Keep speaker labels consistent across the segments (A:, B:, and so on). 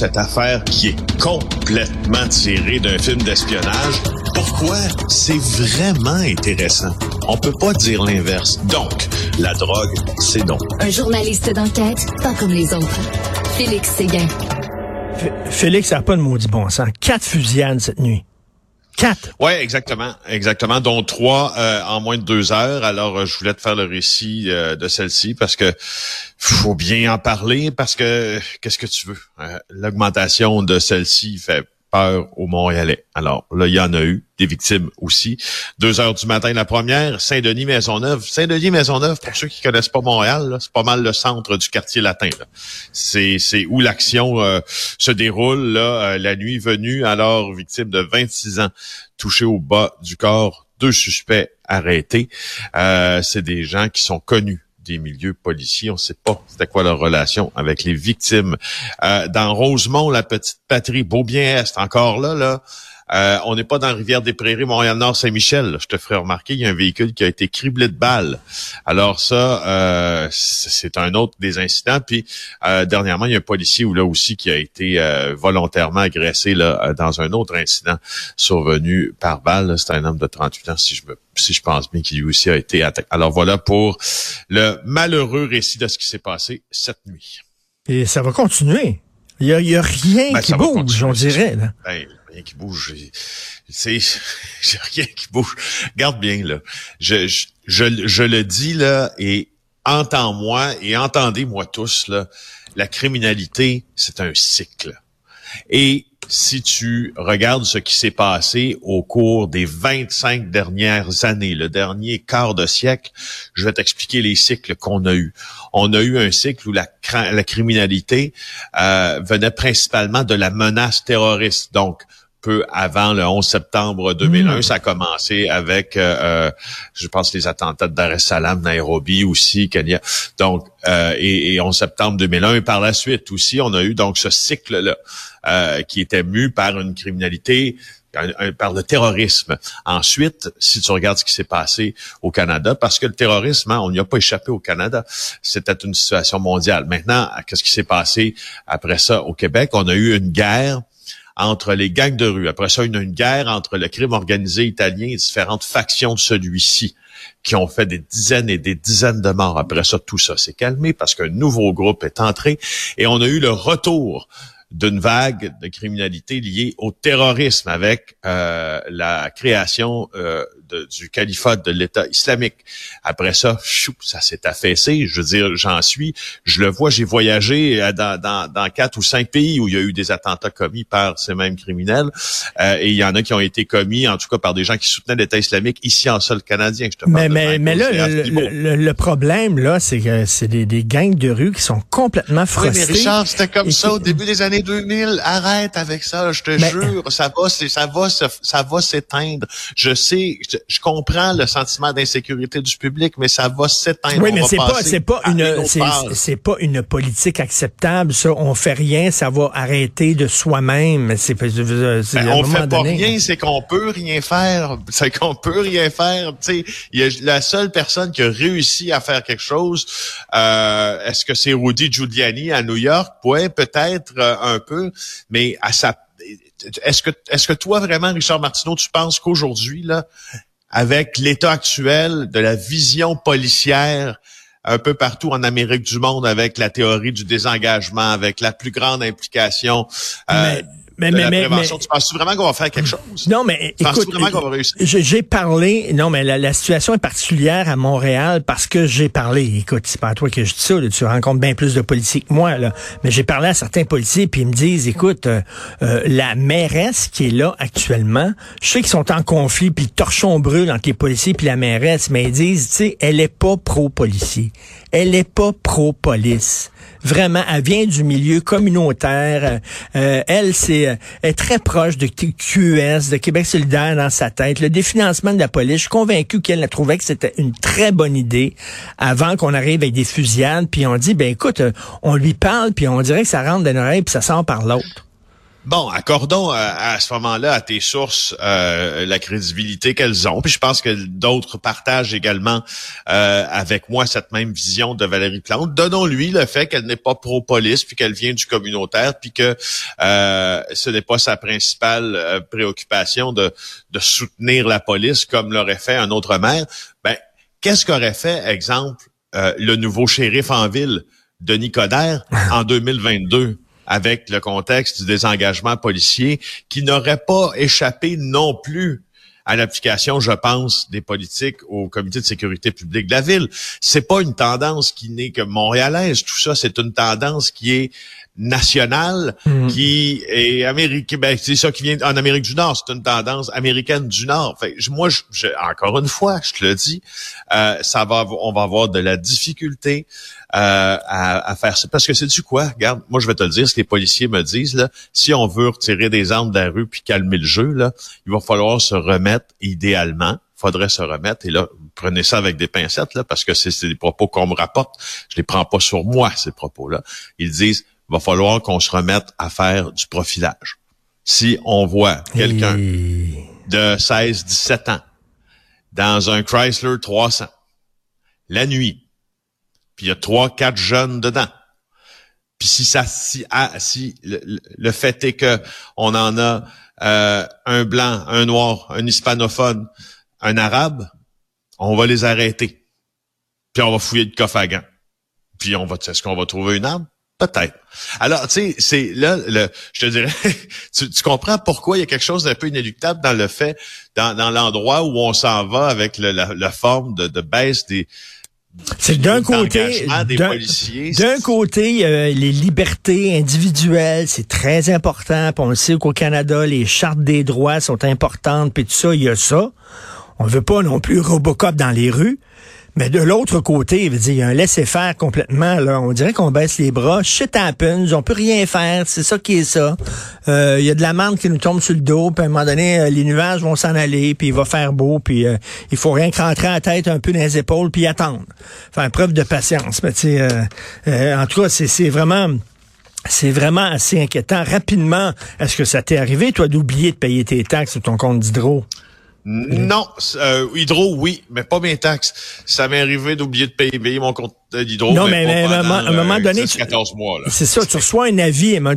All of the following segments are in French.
A: cette affaire qui est complètement tirée d'un film d'espionnage. Pourquoi? C'est vraiment intéressant? On peut pas dire l'inverse. Donc, la drogue, c'est donc.
B: Un journaliste d'enquête, pas comme les autres. Félix Séguin.
C: Félix, ça n'a pas de maudit bon sens. Quatre fusillades cette nuit. Quatre.
A: Oui, exactement, exactement, dont trois euh, en moins de deux heures. Alors, euh, je voulais te faire le récit euh, de celle-ci parce que faut bien en parler parce que qu'est-ce que tu veux? L'augmentation de celle-ci fait peur aux Montréalais. Alors là, il y en a eu des victimes aussi. Deux heures du matin, la première, Saint-Denis-Maisonneuve. Saint-Denis-Maisonneuve, pour ceux qui connaissent pas Montréal, c'est pas mal le centre du quartier latin. C'est, où l'action euh, se déroule là, euh, la nuit venue. Alors, victime de 26 ans, touché au bas du corps, deux suspects arrêtés. Euh, c'est des gens qui sont connus des milieux policiers. On ne sait pas c'était quoi leur relation avec les victimes. Euh, dans Rosemont, la petite patrie Beaubien-Est, encore là, là, euh, on n'est pas dans la rivière des Prairies, Montréal-Nord, Saint-Michel. Je te ferai remarquer, il y a un véhicule qui a été criblé de balles. Alors ça, euh, c'est un autre des incidents. Puis euh, dernièrement, il y a un policier là aussi qui a été volontairement agressé là dans un autre incident survenu par balle. C'est un homme de 38 ans, si je me si je pense bien qu'il lui aussi a été attaqué. Alors voilà pour le malheureux récit de ce qui s'est passé cette nuit.
C: Et ça va continuer. Il y a, rien ben, qui bouge, on dirait. Là.
A: Ben, rien qui bouge. C'est rien qui bouge. Garde bien là. Je, je, je, le dis là et entends-moi et entendez-moi tous là. La criminalité, c'est un cycle. Et si tu regardes ce qui s'est passé au cours des 25 dernières années, le dernier quart de siècle, je vais t'expliquer les cycles qu'on a eus. On a eu un cycle où la, la criminalité euh, venait principalement de la menace terroriste. Donc, peu avant le 11 septembre 2001. Hmm. Ça a commencé avec, euh, euh, je pense, les attentats de Dar es Salaam, Nairobi aussi, Kenya. Donc, euh, et, et 11 septembre 2001. par la suite aussi, on a eu donc ce cycle-là qui était mu par une criminalité par le terrorisme. Ensuite, si tu regardes ce qui s'est passé au Canada, parce que le terrorisme, hein, on n'y a pas échappé au Canada, c'était une situation mondiale. Maintenant, qu'est-ce qui s'est passé après ça au Québec? On a eu une guerre entre les gangs de rue. Après ça, il y a une guerre entre le crime organisé italien et différentes factions de celui-ci qui ont fait des dizaines et des dizaines de morts. Après ça, tout ça s'est calmé parce qu'un nouveau groupe est entré et on a eu le retour d'une vague de criminalité liée au terrorisme avec euh, la création euh, du califat de l'État islamique. Après ça, chou, ça s'est affaissé. Je veux dire, j'en suis, je le vois, j'ai voyagé euh, dans, dans, dans, quatre ou cinq pays où il y a eu des attentats commis par ces mêmes criminels. Euh, et il y en a qui ont été commis, en tout cas, par des gens qui soutenaient l'État islamique ici en sol canadien. Je
C: te mais mais, mais là, le, le, problème, là, c'est que c'est des, des, gangs de rue qui sont complètement frustrés. Oui, mais
A: Richard, c'était comme ça au début des années 2000. Arrête avec ça, je te jure. Ça va, ça va, ça va s'éteindre. Je sais, je, comprends le sentiment d'insécurité du public, mais ça va s'éteindre.
C: Oui, mais c'est pas, c'est pas une, c'est pas une politique acceptable. Ça, on fait rien, ça va arrêter de soi-même. C'est, ben,
A: on fait pas rien, c'est qu'on peut rien faire. C'est qu'on peut rien faire. Tu sais, la seule personne qui a réussi à faire quelque chose. Euh, est-ce que c'est Rudy Giuliani à New York? Ouais, peut-être euh, un peu, mais à sa est-ce que est-ce que toi vraiment Richard Martineau tu penses qu'aujourd'hui là avec l'état actuel de la vision policière un peu partout en Amérique du monde avec la théorie du désengagement, avec la plus grande implication euh, mais, mais, mais, mais, Tu penses vraiment qu'on va faire quelque chose?
C: Non, mais écoute, vraiment qu'on va réussir? J'ai parlé, non, mais la, situation est particulière à Montréal parce que j'ai parlé. Écoute, c'est pas à toi que je dis ça, tu rencontres bien plus de policiers que moi, là. Mais j'ai parlé à certains policiers, puis ils me disent, écoute, euh, euh, la mairesse qui est là actuellement, je sais qu'ils sont en conflit, puis torchon brûle entre les policiers puis la mairesse, mais ils disent, tu sais, elle est pas pro-policier. Elle est pas pro-police. Vraiment, elle vient du milieu communautaire. Euh, elle, c'est euh, est très proche de QS, de Québec solidaire dans sa tête. Le définancement de la police, je suis convaincu qu'elle a trouvé que c'était une très bonne idée avant qu'on arrive avec des fusillades. Puis on dit, ben écoute, euh, on lui parle, puis on dirait que ça rentre dans l'oreille, puis ça sort par l'autre.
A: Bon, accordons euh, à, ce moment-là à tes sources euh, la crédibilité qu'elles ont. Puis je pense que d'autres partagent également euh, avec moi cette même vision de Valérie Plante. Donnons-lui le fait qu'elle n'est pas pro-police, puis qu'elle vient du communautaire, puis que ce n'est pas sa principale préoccupation de, de soutenir la police comme l'aurait fait un autre maire. Ben, qu'est-ce qu'aurait fait, exemple, le nouveau shérif en ville, Denis Coderre, en 2022? Avec le contexte du désengagement policier, qui n'aurait pas échappé non plus à l'application, je pense, des politiques au comité de sécurité publique de la ville. C'est pas une tendance qui n'est que montréalaise. Tout ça, c'est une tendance qui est nationale, mm. qui est américaine. Ben, c'est ça qui vient en Amérique du Nord. C'est une tendance américaine du Nord. Fait, moi, je, encore une fois, je te le dis, euh, ça va, on va avoir de la difficulté euh, à, faire ça. Parce que c'est du quoi? Regarde, moi je vais te le dire, ce que les policiers me disent, là, si on veut retirer des armes de la rue puis calmer le jeu, là, il va falloir se remettre idéalement faudrait se remettre. Et là, prenez ça avec des pincettes, là, parce que c'est des propos qu'on me rapporte. Je les prends pas sur moi, ces propos-là. Ils disent, va falloir qu'on se remette à faire du profilage. Si on voit quelqu'un de 16, 17 ans dans un Chrysler 300, la nuit, puis il y a trois, quatre jeunes dedans. Puis si ça, si, ah, si le, fait est que on en a euh, un blanc, un noir, un hispanophone, un arabe, on va les arrêter. Puis on va fouiller le coffre à gants. Puis on va, est-ce qu'on va trouver une arme? Peut-être. Alors, tu sais, c'est là, le, je te dirais, tu, comprends pourquoi il y a quelque chose d'un peu inéluctable dans le fait, dans, dans l'endroit où on s'en va avec la, forme de, de baisse des,
C: c'est d'un côté, d'un côté, euh, les libertés individuelles, c'est très important. on sait qu'au Canada, les chartes des droits sont importantes, puis tout ça, il y a ça. On veut pas non plus Robocop dans les rues. Mais de l'autre côté, il, dire, il y a un laisser-faire complètement. Là. On dirait qu'on baisse les bras. Shit happens. On peut rien faire. C'est ça qui est ça. Euh, il y a de la merde qui nous tombe sur le dos. Puis à un moment donné, euh, les nuages vont s'en aller. Puis il va faire beau. Puis euh, il faut rien que rentrer la tête un peu dans les épaules. Puis attendre. Faire preuve de patience. Mais tu en tout cas, c'est vraiment... C'est vraiment assez inquiétant. Rapidement, est-ce que ça t'est arrivé, toi, d'oublier de payer tes taxes sur ton compte d'hydro?
A: Non, euh, hydro, oui, mais pas mes taxes. Ça m'est arrivé d'oublier de payer, mon compte d'hydro.
C: Non, mais, à un moment donné, c'est ça, tu reçois un avis. Moi,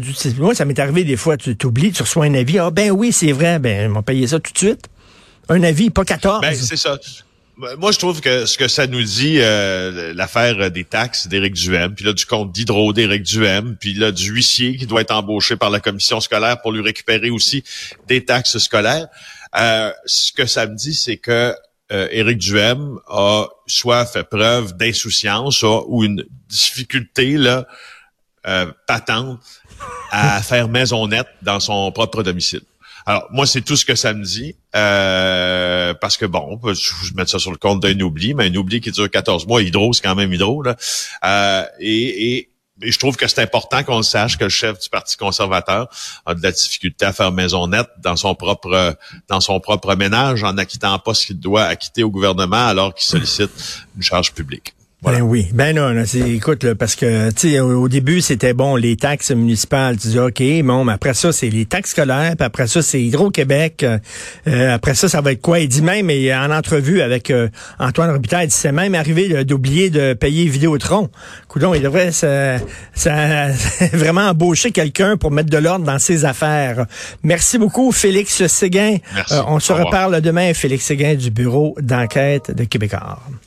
C: ça m'est arrivé des fois, tu t'oublies, tu reçois un avis. Ah ben oui, c'est vrai, ben on va payer ça tout de suite. Un avis, pas 14.
A: Ben c'est ça. Moi, je trouve que ce que ça nous dit, euh, l'affaire des taxes d'Éric Duhem, puis là du compte d'hydro d'Éric Duhem, puis là du huissier qui doit être embauché par la commission scolaire pour lui récupérer aussi des taxes scolaires. Euh, ce que ça me dit, c'est que euh, Éric Duhem a soit fait preuve d'insouciance ou une difficulté là euh, patente à faire maison nette dans son propre domicile. Alors, moi, c'est tout ce que ça me dit. Euh, parce que, bon, je mettre ça sur le compte d'un oubli, mais un oubli qui dure 14 mois, hydro, c'est quand même hydro. Là. Euh, et, et et je trouve que c'est important qu'on sache que le chef du Parti conservateur a de la difficulté à faire maison nette dans son propre dans son propre ménage en n'acquittant pas ce qu'il doit acquitter au gouvernement alors qu'il sollicite une charge publique.
C: Ben oui. Ben non, écoute, là, parce que tu au, début, c'était bon, les taxes municipales. Tu dis OK, bon, mais après ça, c'est les taxes scolaires, puis après ça, c'est Hydro-Québec. Euh, euh, après ça, ça va être quoi? Il dit même, et en entrevue avec euh, Antoine Robitaille, il dit c'est même arrivé d'oublier de payer Vidéotron. Coudon, il devrait ça, ça, vraiment embaucher quelqu'un pour mettre de l'ordre dans ses affaires. Merci beaucoup, Félix Séguin.
A: Merci.
C: on se reparle demain, Félix Séguin du bureau d'enquête de Québécois.